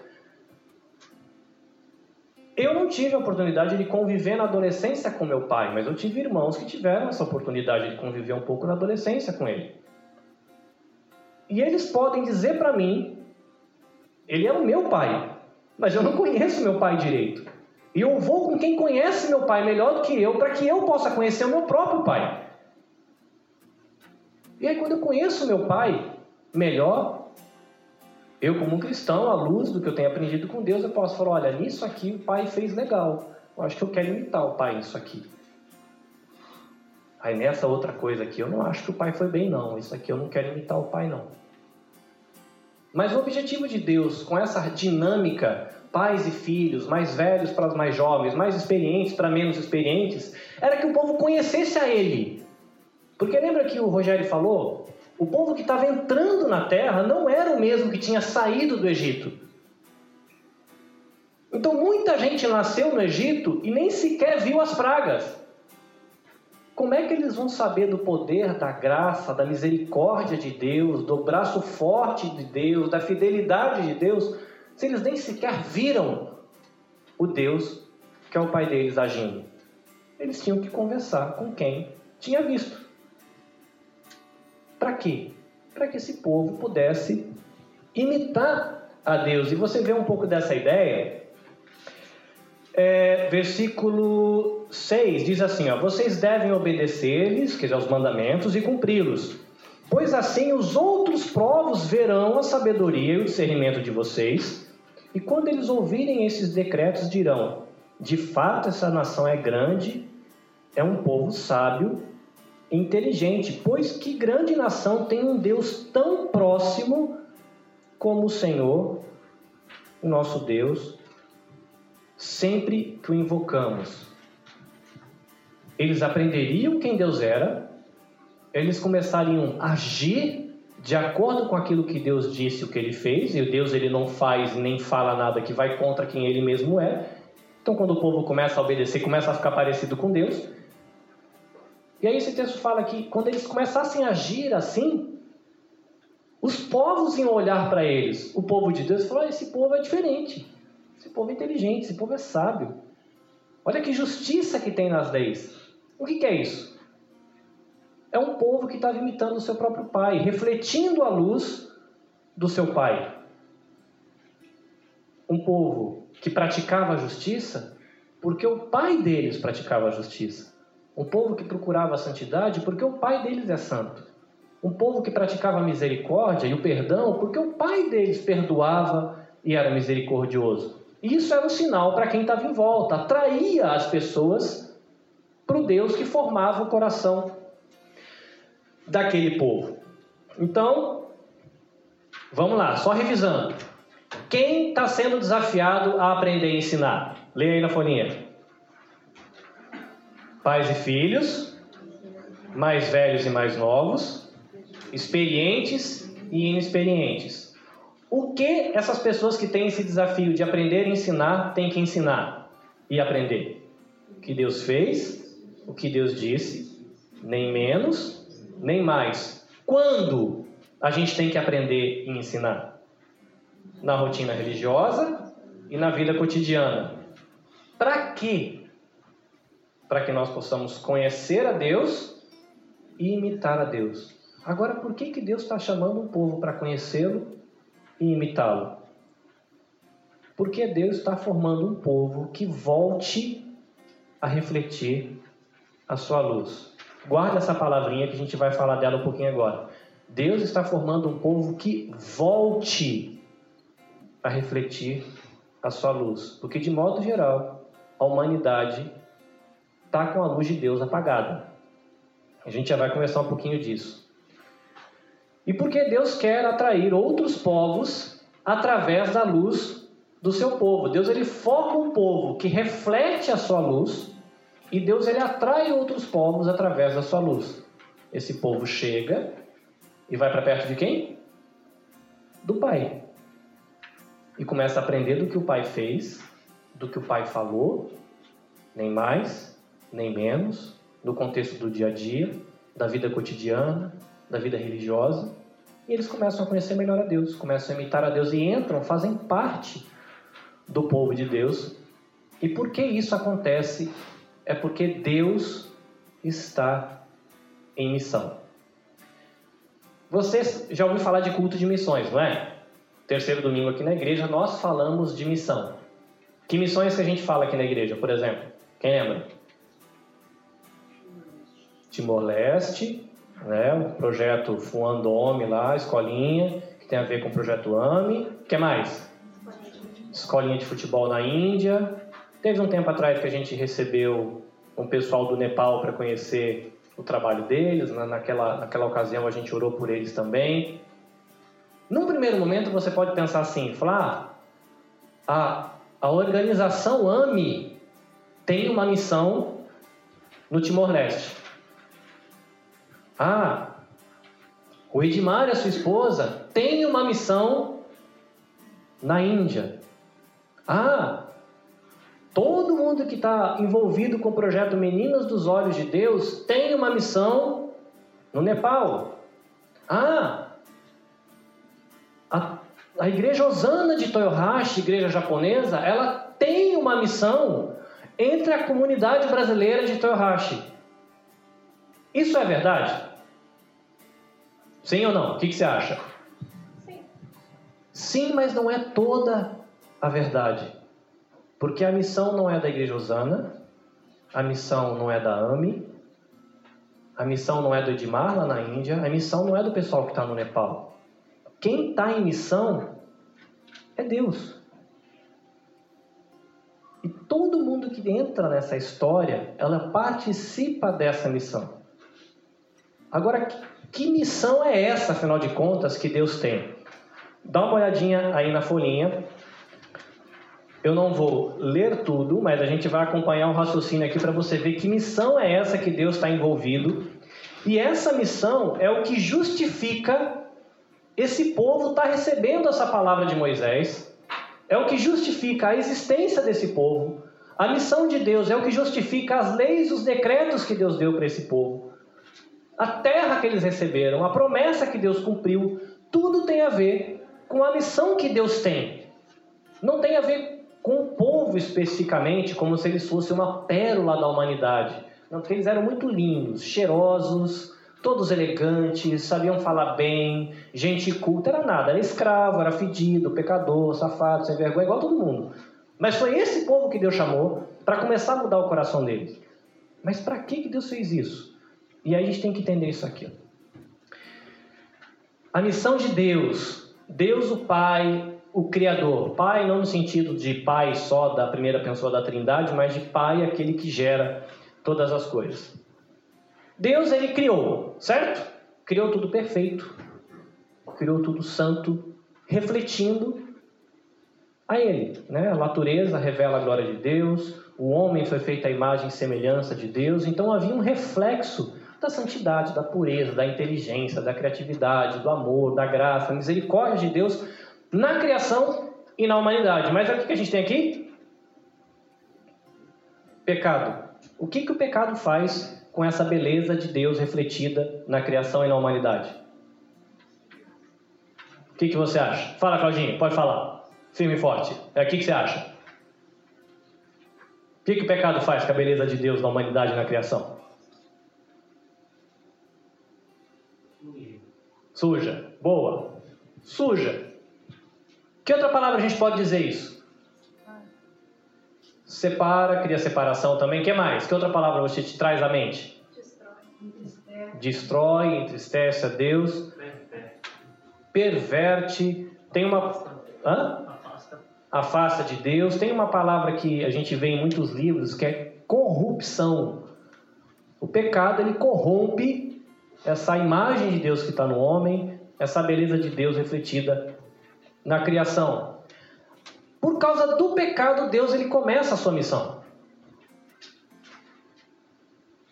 Eu não tive a oportunidade de conviver na adolescência com meu pai, mas eu tive irmãos que tiveram essa oportunidade de conviver um pouco na adolescência com ele. E eles podem dizer para mim ele é o meu pai, mas eu não conheço meu pai direito. E eu vou com quem conhece meu pai melhor do que eu, para que eu possa conhecer o meu próprio pai. E aí, quando eu conheço meu pai melhor, eu, como cristão, à luz do que eu tenho aprendido com Deus, eu posso falar: olha, nisso aqui o pai fez legal. Eu acho que eu quero imitar o pai nisso aqui. Aí nessa outra coisa aqui, eu não acho que o pai foi bem, não. Isso aqui eu não quero imitar o pai, não. Mas o objetivo de Deus, com essa dinâmica, pais e filhos, mais velhos para os mais jovens, mais experientes para menos experientes, era que o povo conhecesse a Ele. Porque lembra que o Rogério falou? O povo que estava entrando na terra não era o mesmo que tinha saído do Egito. Então muita gente nasceu no Egito e nem sequer viu as pragas. Como é que eles vão saber do poder, da graça, da misericórdia de Deus, do braço forte de Deus, da fidelidade de Deus, se eles nem sequer viram o Deus que é o Pai deles agindo? Eles tinham que conversar com quem tinha visto. Para quê? Para que esse povo pudesse imitar a Deus. E você vê um pouco dessa ideia. É, versículo 6 diz assim: ó, Vocês devem obedecer-lhes, quer dizer, aos mandamentos, e cumpri-los. Pois assim os outros povos verão a sabedoria e o discernimento de vocês, e quando eles ouvirem esses decretos, dirão: De fato, essa nação é grande, é um povo sábio inteligente, pois que grande nação tem um Deus tão próximo como o Senhor, o nosso Deus, sempre que o invocamos eles aprenderiam quem Deus era, eles começariam a agir de acordo com aquilo que Deus disse, o que ele fez, e o Deus ele não faz nem fala nada que vai contra quem ele mesmo é. Então, quando o povo começa a obedecer, começa a ficar parecido com Deus. E aí esse texto fala que quando eles começassem a agir assim, os povos iam olhar para eles, o povo de Deus, e falar: esse povo é diferente, esse povo é inteligente, esse povo é sábio. Olha que justiça que tem nas leis. O que, que é isso? É um povo que estava imitando o seu próprio pai, refletindo a luz do seu pai. Um povo que praticava a justiça porque o pai deles praticava a justiça. Um povo que procurava a santidade porque o pai deles é santo. Um povo que praticava a misericórdia e o perdão porque o pai deles perdoava e era misericordioso. Isso era um sinal para quem estava em volta, atraía as pessoas para o Deus que formava o coração daquele povo. Então, vamos lá, só revisando. Quem está sendo desafiado a aprender e ensinar? Leia aí na folhinha. Pais e filhos, mais velhos e mais novos, experientes e inexperientes. O que essas pessoas que têm esse desafio de aprender e ensinar têm que ensinar e aprender? O que Deus fez, o que Deus disse, nem menos, nem mais. Quando a gente tem que aprender e ensinar? Na rotina religiosa e na vida cotidiana. Para quê? Para que nós possamos conhecer a Deus e imitar a Deus. Agora, por que, que Deus está chamando um povo para conhecê-lo e imitá-lo? Porque Deus está formando um povo que volte a refletir a sua luz. Guarda essa palavrinha que a gente vai falar dela um pouquinho agora. Deus está formando um povo que volte a refletir a sua luz. Porque, de modo geral, a humanidade está com a luz de Deus apagada. A gente já vai conversar um pouquinho disso. E porque Deus quer atrair outros povos através da luz do seu povo. Deus ele forma um povo que reflete a sua luz e Deus ele atrai outros povos através da sua luz. Esse povo chega e vai para perto de quem? Do Pai. E começa a aprender do que o Pai fez, do que o Pai falou, nem mais, nem menos, no contexto do dia a dia, da vida cotidiana, da vida religiosa, e eles começam a conhecer melhor a Deus, começam a imitar a Deus e entram, fazem parte do povo de Deus. E por que isso acontece? É porque Deus está em missão. Vocês já ouviram falar de culto de missões, não é? Terceiro domingo aqui na igreja, nós falamos de missão. Que missões que a gente fala aqui na igreja, por exemplo? Quem lembra? Timor-Leste, né? o projeto Fuandome lá, escolinha, que tem a ver com o projeto AMI. O que mais? Escolinha de futebol na Índia. Teve um tempo atrás que a gente recebeu um pessoal do Nepal para conhecer o trabalho deles. Naquela, naquela ocasião a gente orou por eles também. Num primeiro momento você pode pensar assim, falar, ah, a, a organização AMI tem uma missão no Timor-Leste. Ah, o Edmar e a sua esposa têm uma missão na Índia. Ah, todo mundo que está envolvido com o projeto Meninas dos Olhos de Deus tem uma missão no Nepal. Ah, a, a igreja Osana de Toyohashi, igreja japonesa, ela tem uma missão entre a comunidade brasileira de Toyohashi. Isso é verdade? Sim ou não? O que, que você acha? Sim. Sim, mas não é toda a verdade. Porque a missão não é da Igreja Osana, a missão não é da AMI, a missão não é do Edmar lá na Índia, a missão não é do pessoal que está no Nepal. Quem está em missão é Deus. E todo mundo que entra nessa história, ela participa dessa missão. Agora, que missão é essa, afinal de contas, que Deus tem? Dá uma olhadinha aí na folhinha. Eu não vou ler tudo, mas a gente vai acompanhar um raciocínio aqui para você ver que missão é essa que Deus está envolvido. E essa missão é o que justifica esse povo estar tá recebendo essa palavra de Moisés. É o que justifica a existência desse povo. A missão de Deus é o que justifica as leis, os decretos que Deus deu para esse povo a terra que eles receberam, a promessa que Deus cumpriu, tudo tem a ver com a missão que Deus tem. Não tem a ver com o povo especificamente, como se eles fossem uma pérola da humanidade. Não, porque eles eram muito lindos, cheirosos, todos elegantes, sabiam falar bem, gente culta, era nada, era escravo, era fedido, pecador, safado, sem vergonha, igual todo mundo. Mas foi esse povo que Deus chamou para começar a mudar o coração deles. Mas para que Deus fez isso? E aí a gente tem que entender isso aqui. A missão de Deus, Deus o Pai, o Criador. Pai não no sentido de pai só da primeira pessoa da Trindade, mas de pai aquele que gera todas as coisas. Deus ele criou, certo? Criou tudo perfeito, criou tudo santo, refletindo a ele, né? A natureza revela a glória de Deus, o homem foi feito à imagem e semelhança de Deus, então havia um reflexo da santidade, da pureza, da inteligência, da criatividade, do amor, da graça, da misericórdia de Deus na criação e na humanidade. Mas o que a gente tem aqui? Pecado. O que, que o pecado faz com essa beleza de Deus refletida na criação e na humanidade? O que, que você acha? Fala, Claudinho, pode falar. Firme e forte. É o que, que você acha? O que, que o pecado faz com a beleza de Deus na humanidade e na criação? Suja. Boa. Suja. Que outra palavra a gente pode dizer isso? Separa, cria separação também. O que mais? Que outra palavra você te traz à mente? Destrói, Destrói entristece a Deus. Perverte. Tem uma. Hã? Afasta de Deus. Tem uma palavra que a gente vê em muitos livros que é corrupção. O pecado ele corrompe essa imagem de Deus que está no homem, essa beleza de Deus refletida na criação. Por causa do pecado, Deus ele começa a sua missão.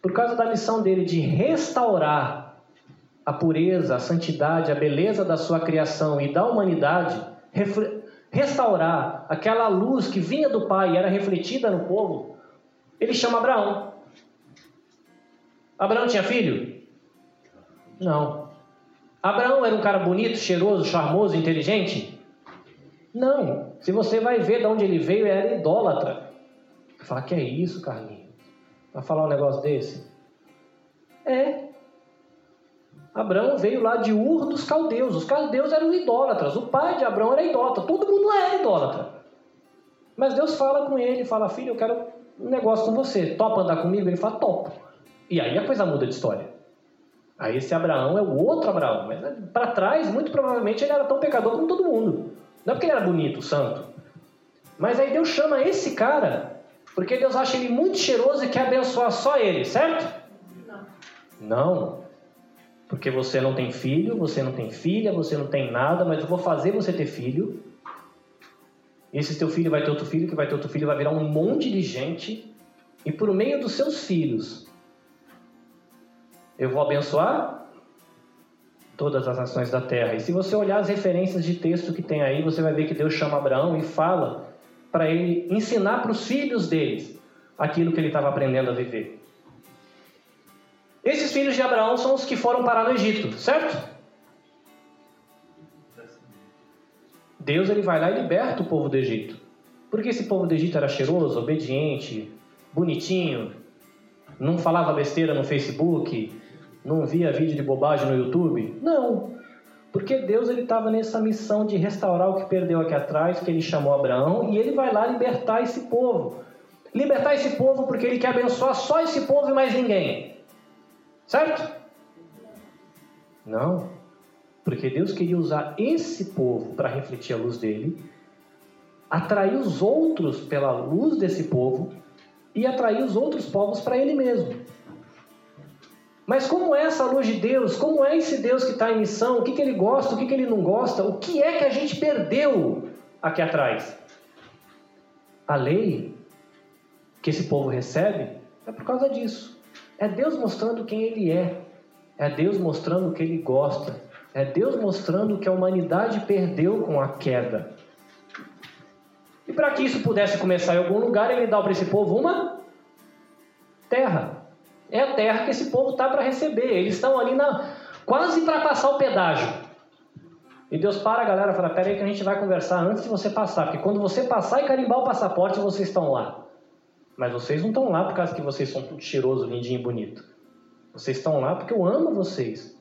Por causa da missão dele de restaurar a pureza, a santidade, a beleza da sua criação e da humanidade, restaurar aquela luz que vinha do Pai e era refletida no povo, ele chama Abraão. Abraão tinha filho? Não. Abraão era um cara bonito, cheiroso, charmoso, inteligente? Não. Se você vai ver de onde ele veio, era idólatra. Fala, que é isso, Carlinhos? Vai falar um negócio desse? É. Abraão veio lá de Ur dos caldeus. Os caldeus eram idólatras. O pai de Abraão era idólatra. Todo mundo era idólatra. Mas Deus fala com ele, fala, filho, eu quero um negócio com você. Topa andar comigo? Ele fala, topo. E aí a coisa muda de história. Aí esse Abraão é o outro Abraão, mas né, para trás, muito provavelmente ele era tão pecador como todo mundo. Não é porque ele era bonito, santo. Mas aí Deus chama esse cara porque Deus acha ele muito cheiroso e quer abençoar só ele, certo? Não. Não. Porque você não tem filho, você não tem filha, você não tem nada, mas eu vou fazer você ter filho. Esse teu filho vai ter outro filho, que vai ter outro filho, vai virar um monte de gente. E por meio dos seus filhos, eu vou abençoar todas as nações da terra. E se você olhar as referências de texto que tem aí, você vai ver que Deus chama Abraão e fala para ele ensinar para os filhos deles aquilo que ele estava aprendendo a viver. Esses filhos de Abraão são os que foram parar no Egito, certo? Deus ele vai lá e liberta o povo do Egito. Porque esse povo do Egito era cheiroso, obediente, bonitinho, não falava besteira no Facebook, não via vídeo de bobagem no YouTube? Não. Porque Deus ele estava nessa missão de restaurar o que perdeu aqui atrás, que ele chamou Abraão, e ele vai lá libertar esse povo. Libertar esse povo porque ele quer abençoar só esse povo e mais ninguém. Certo? Não. Porque Deus queria usar esse povo para refletir a luz dele, atrair os outros pela luz desse povo e atrair os outros povos para ele mesmo. Mas como é essa luz de Deus? Como é esse Deus que está em missão? O que, que ele gosta? O que, que ele não gosta? O que é que a gente perdeu aqui atrás? A lei que esse povo recebe é por causa disso. É Deus mostrando quem ele é. É Deus mostrando o que ele gosta. É Deus mostrando o que a humanidade perdeu com a queda. E para que isso pudesse começar em algum lugar, ele dá para esse povo uma terra é a terra que esse povo está para receber. Eles estão ali na, quase para passar o pedágio. E Deus para a galera e fala: Pera aí que a gente vai conversar antes de você passar. Porque quando você passar e carimbar o passaporte, vocês estão lá. Mas vocês não estão lá por causa que vocês são tudo cheiroso, lindinho e bonito. Vocês estão lá porque eu amo vocês.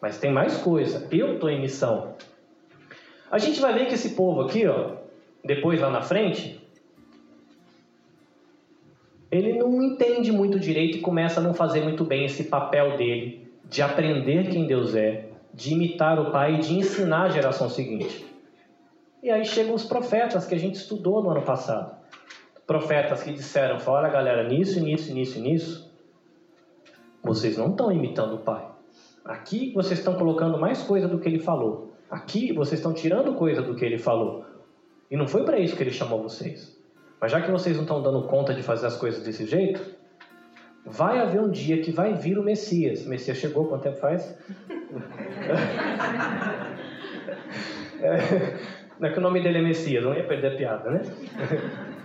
Mas tem mais coisa. Eu estou em missão. A gente vai ver que esse povo aqui, ó, depois lá na frente, ele não entende muito direito e começa a não fazer muito bem esse papel dele de aprender quem Deus é, de imitar o Pai e de ensinar a geração seguinte. E aí chegam os profetas que a gente estudou no ano passado. Profetas que disseram: olha galera, nisso, nisso, nisso, nisso, vocês não estão imitando o Pai. Aqui vocês estão colocando mais coisa do que ele falou. Aqui vocês estão tirando coisa do que ele falou. E não foi para isso que ele chamou vocês. Mas já que vocês não estão dando conta de fazer as coisas desse jeito, Vai haver um dia que vai vir o Messias. O Messias chegou, quanto tempo faz? É, não é que o nome dele é Messias, não ia perder a piada, né?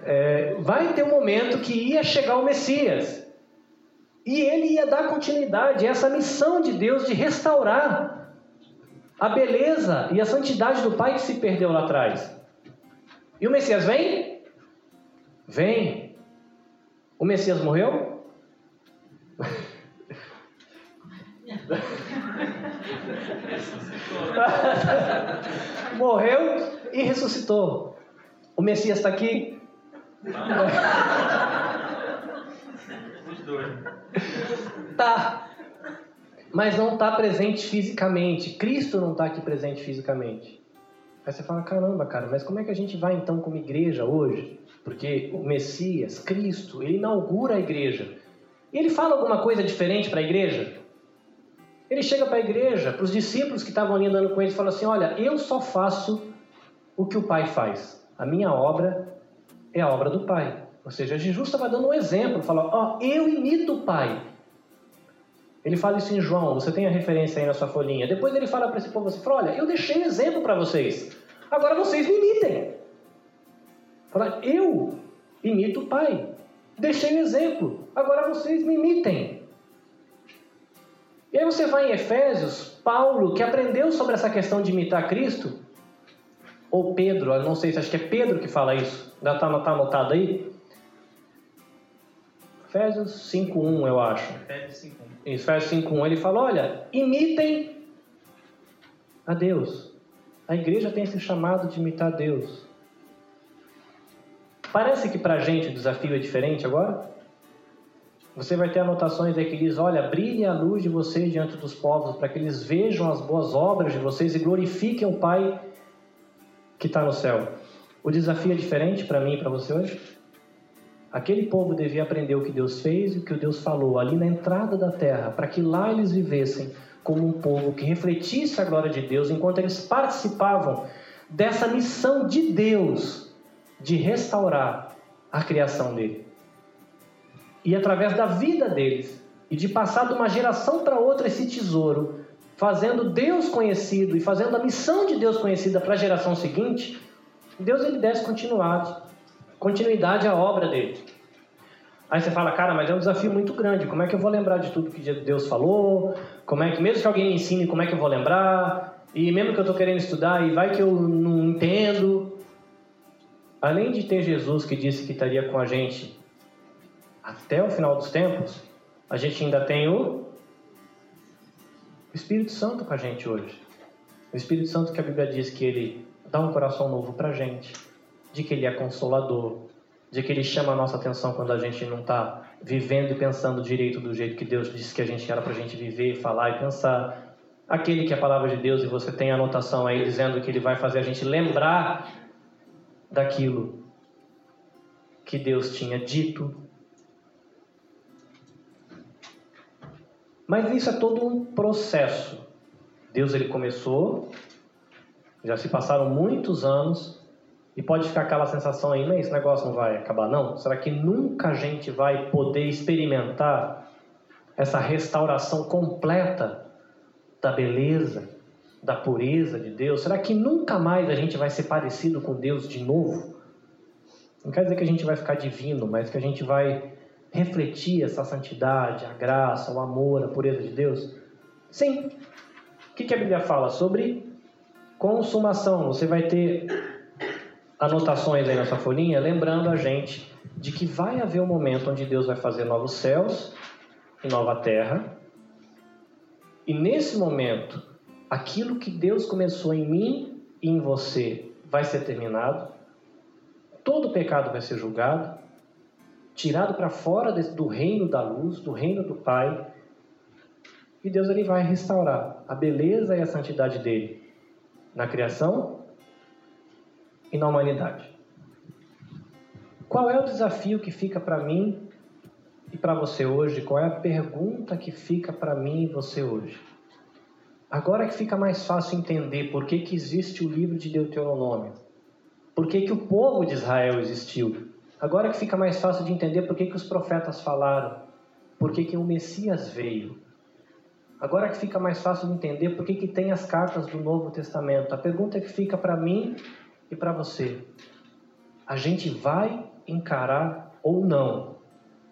É, vai ter um momento que ia chegar o Messias. E ele ia dar continuidade a essa missão de Deus de restaurar a beleza e a santidade do Pai que se perdeu lá atrás. E o Messias vem? Vem. O Messias morreu? Morreu e ressuscitou. O Messias está aqui? Tá. Mas não está presente fisicamente. Cristo não está aqui presente fisicamente. Aí você fala, caramba, cara, mas como é que a gente vai então como igreja hoje? Porque o Messias, Cristo, ele inaugura a igreja. E ele fala alguma coisa diferente para a igreja? Ele chega para a igreja, para os discípulos que estavam ali andando com ele, e fala assim: Olha, eu só faço o que o Pai faz. A minha obra é a obra do Pai. Ou seja, Jesus estava dando um exemplo, fala: Ó, oh, eu imito o Pai. Ele fala isso em João, você tem a referência aí na sua folhinha. Depois ele fala para esse povo assim: Olha, eu deixei exemplo para vocês, agora vocês me imitem. Fala, eu imito o Pai. Deixei um exemplo, agora vocês me imitem. E aí você vai em Efésios, Paulo, que aprendeu sobre essa questão de imitar Cristo, ou Pedro, eu não sei se acho que é Pedro que fala isso, ainda está tá anotado aí? Efésios 5.1, eu acho. Efésios 5.1. Efésios 5.1, ele fala, olha, imitem a Deus. A igreja tem esse chamado de imitar Deus. Parece que para a gente o desafio é diferente agora? Você vai ter anotações aí que diz: Olha, brilhe a luz de vocês diante dos povos, para que eles vejam as boas obras de vocês e glorifiquem o Pai que está no céu. O desafio é diferente para mim e para você hoje? Aquele povo devia aprender o que Deus fez e o que Deus falou ali na entrada da terra, para que lá eles vivessem como um povo que refletisse a glória de Deus enquanto eles participavam dessa missão de Deus de restaurar a criação dele e através da vida deles e de passar de uma geração para outra esse tesouro, fazendo Deus conhecido e fazendo a missão de Deus conhecida para a geração seguinte, Deus ele desse continuidade, continuidade à obra dele. Aí você fala, cara, mas é um desafio muito grande. Como é que eu vou lembrar de tudo que Deus falou? Como é que, mesmo que alguém me ensine, como é que eu vou lembrar? E mesmo que eu estou querendo estudar e vai que eu não entendo. Além de ter Jesus que disse que estaria com a gente até o final dos tempos, a gente ainda tem o Espírito Santo com a gente hoje. O Espírito Santo que a Bíblia diz que ele dá um coração novo para a gente, de que ele é consolador, de que ele chama a nossa atenção quando a gente não está vivendo e pensando direito do jeito que Deus disse que a gente era para a gente viver, falar e pensar. Aquele que é a palavra de Deus e você tem a anotação aí dizendo que ele vai fazer a gente lembrar daquilo que Deus tinha dito Mas isso é todo um processo. Deus ele começou, já se passaram muitos anos e pode ficar aquela sensação aí, mas esse negócio não vai acabar não? Será que nunca a gente vai poder experimentar essa restauração completa da beleza, da pureza de Deus? Será que nunca mais a gente vai ser parecido com Deus de novo? Não quer dizer que a gente vai ficar divino, mas que a gente vai refletir essa santidade, a graça, o amor, a pureza de Deus? Sim. O que, a Bíblia fala? Sobre consumação. Você vai ter anotações aí na sua folhinha, lembrando a gente de que vai haver um momento onde Deus vai fazer novos céus e nova terra. E nesse momento, aquilo que Deus começou em mim e em você vai ser terminado. Todo pecado vai ser julgado tirado para fora do reino da luz, do reino do Pai. E Deus ele vai restaurar a beleza e a santidade dele na criação e na humanidade. Qual é o desafio que fica para mim e para você hoje? Qual é a pergunta que fica para mim e você hoje? Agora que fica mais fácil entender por que, que existe o livro de Deuteronômio, por que, que o povo de Israel existiu, Agora que fica mais fácil de entender por que, que os profetas falaram. por que, que o Messias veio. Agora que fica mais fácil de entender por que, que tem as cartas do Novo Testamento. A pergunta que fica para mim e para você: a gente vai encarar ou não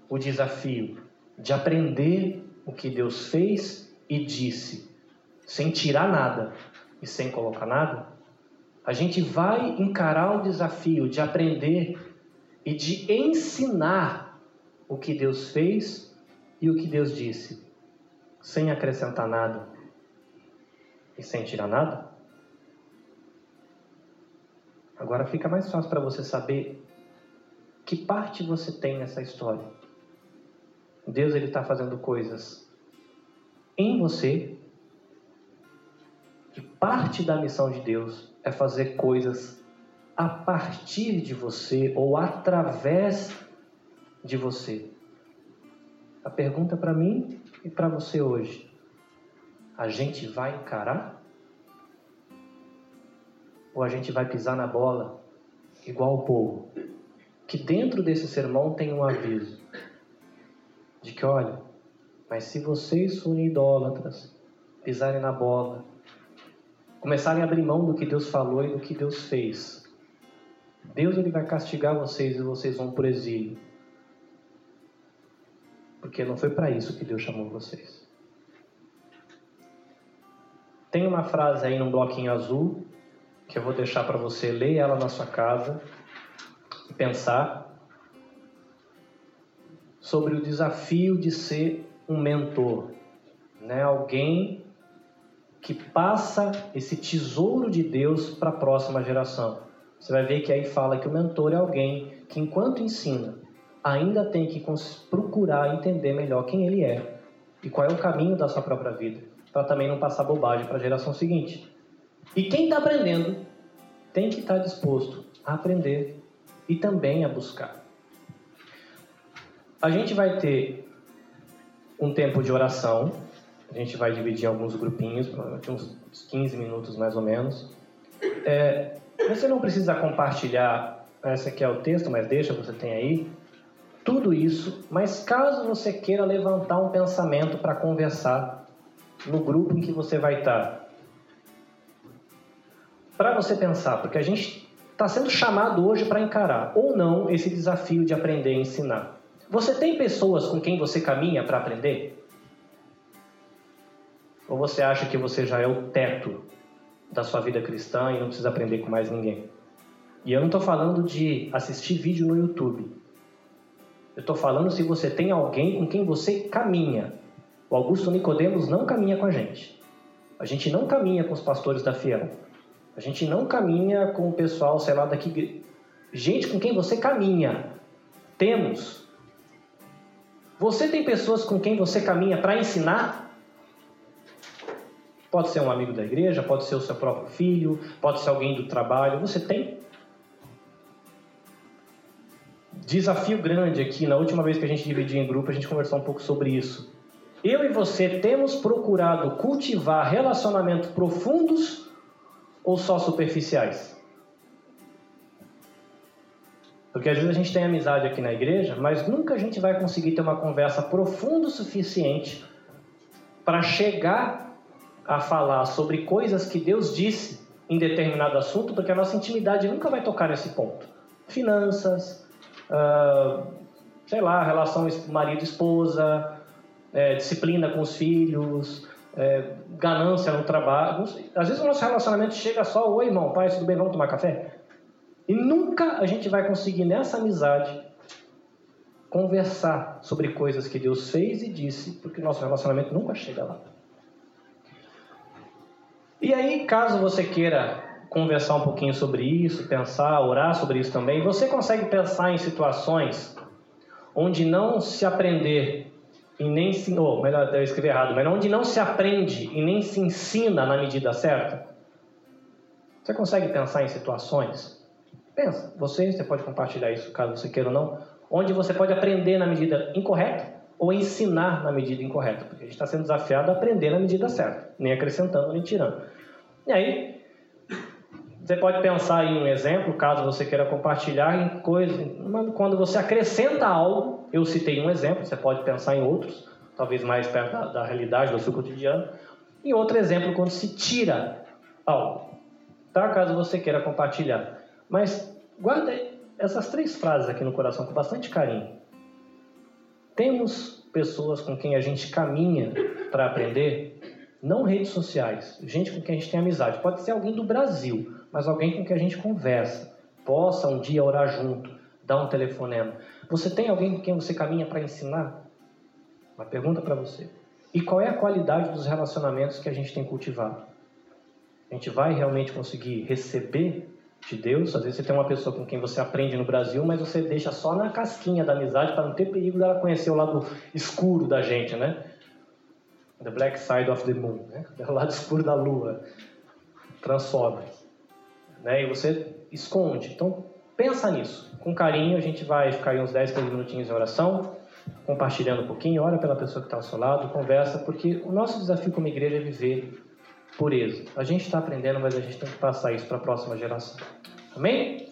o desafio de aprender o que Deus fez e disse, sem tirar nada e sem colocar nada? A gente vai encarar o desafio de aprender e de ensinar o que Deus fez e o que Deus disse, sem acrescentar nada e sem tirar nada? Agora fica mais fácil para você saber que parte você tem nessa história. Deus ele está fazendo coisas em você. E parte da missão de Deus é fazer coisas a partir de você ou através de você. A pergunta para mim e para você hoje: a gente vai encarar? Ou a gente vai pisar na bola igual o povo? Que dentro desse sermão tem um aviso de que, olha, mas se vocês forem idólatras, pisarem na bola, começarem a abrir mão do que Deus falou e do que Deus fez, Deus ele vai castigar vocês e vocês vão por exílio. Porque não foi para isso que Deus chamou vocês. Tem uma frase aí num bloquinho azul que eu vou deixar para você ler ela na sua casa e pensar sobre o desafio de ser um mentor, né? Alguém que passa esse tesouro de Deus para a próxima geração. Você vai ver que aí fala que o mentor é alguém que, enquanto ensina, ainda tem que procurar entender melhor quem ele é e qual é o caminho da sua própria vida, para também não passar bobagem para a geração seguinte. E quem está aprendendo tem que estar tá disposto a aprender e também a buscar. A gente vai ter um tempo de oração. A gente vai dividir em alguns grupinhos, uns 15 minutos mais ou menos. É, você não precisa compartilhar, esse aqui é o texto, mas deixa, você tem aí, tudo isso. Mas caso você queira levantar um pensamento para conversar no grupo em que você vai estar, para você pensar, porque a gente está sendo chamado hoje para encarar ou não esse desafio de aprender e ensinar. Você tem pessoas com quem você caminha para aprender? Ou você acha que você já é o teto da sua vida cristã e não precisa aprender com mais ninguém? E eu não estou falando de assistir vídeo no YouTube. Eu estou falando se você tem alguém com quem você caminha. O Augusto Nicodemos não caminha com a gente. A gente não caminha com os pastores da Fiel. A gente não caminha com o pessoal, sei lá, daqui. Gente com quem você caminha. Temos você tem pessoas com quem você caminha para ensinar? Pode ser um amigo da igreja, pode ser o seu próprio filho, pode ser alguém do trabalho. Você tem? Desafio grande aqui, na última vez que a gente dividiu em grupo, a gente conversou um pouco sobre isso. Eu e você temos procurado cultivar relacionamentos profundos ou só superficiais? Porque às vezes a gente tem amizade aqui na igreja, mas nunca a gente vai conseguir ter uma conversa profunda o suficiente para chegar a falar sobre coisas que Deus disse em determinado assunto, porque a nossa intimidade nunca vai tocar nesse ponto. Finanças, uh, sei lá, relação marido-esposa, é, disciplina com os filhos, é, ganância no trabalho. Às vezes o nosso relacionamento chega só, oi irmão, pai, tudo bem, vamos tomar café? E nunca a gente vai conseguir nessa amizade conversar sobre coisas que Deus fez e disse, porque nosso relacionamento nunca chega lá. E aí, caso você queira conversar um pouquinho sobre isso, pensar, orar sobre isso também, você consegue pensar em situações onde não se aprender e nem se, ou melhor, eu escrevi errado, mas onde não se aprende e nem se ensina na medida certa? Você consegue pensar em situações Pensa, você, você pode compartilhar isso caso você queira ou não, onde você pode aprender na medida incorreta ou ensinar na medida incorreta, porque a gente está sendo desafiado a aprender na medida certa, nem acrescentando nem tirando. E aí, você pode pensar em um exemplo, caso você queira compartilhar em coisa, quando você acrescenta algo Eu citei um exemplo, você pode pensar em outros, talvez mais perto da, da realidade do seu cotidiano. E outro exemplo, quando se tira algo, tá? Caso você queira compartilhar. Mas guarda essas três frases aqui no coração com bastante carinho. Temos pessoas com quem a gente caminha para aprender, não redes sociais, gente com quem a gente tem amizade. Pode ser alguém do Brasil, mas alguém com quem a gente conversa, possa um dia orar junto, dar um telefonema. Você tem alguém com quem você caminha para ensinar? Uma pergunta para você. E qual é a qualidade dos relacionamentos que a gente tem cultivado? A gente vai realmente conseguir receber de Deus? Às vezes você tem uma pessoa com quem você aprende no Brasil, mas você deixa só na casquinha da amizade para não ter perigo dela conhecer o lado escuro da gente, né? The Black Side of the Moon, né? o lado escuro da lua. Transforma. Né? E você esconde. Então, pensa nisso. Com carinho, a gente vai ficar aí uns 10, 15 minutinhos em oração, compartilhando um pouquinho, ora pela pessoa que está ao seu lado, conversa, porque o nosso desafio como igreja é viver pureza. A gente está aprendendo, mas a gente tem que passar isso para a próxima geração. Amém?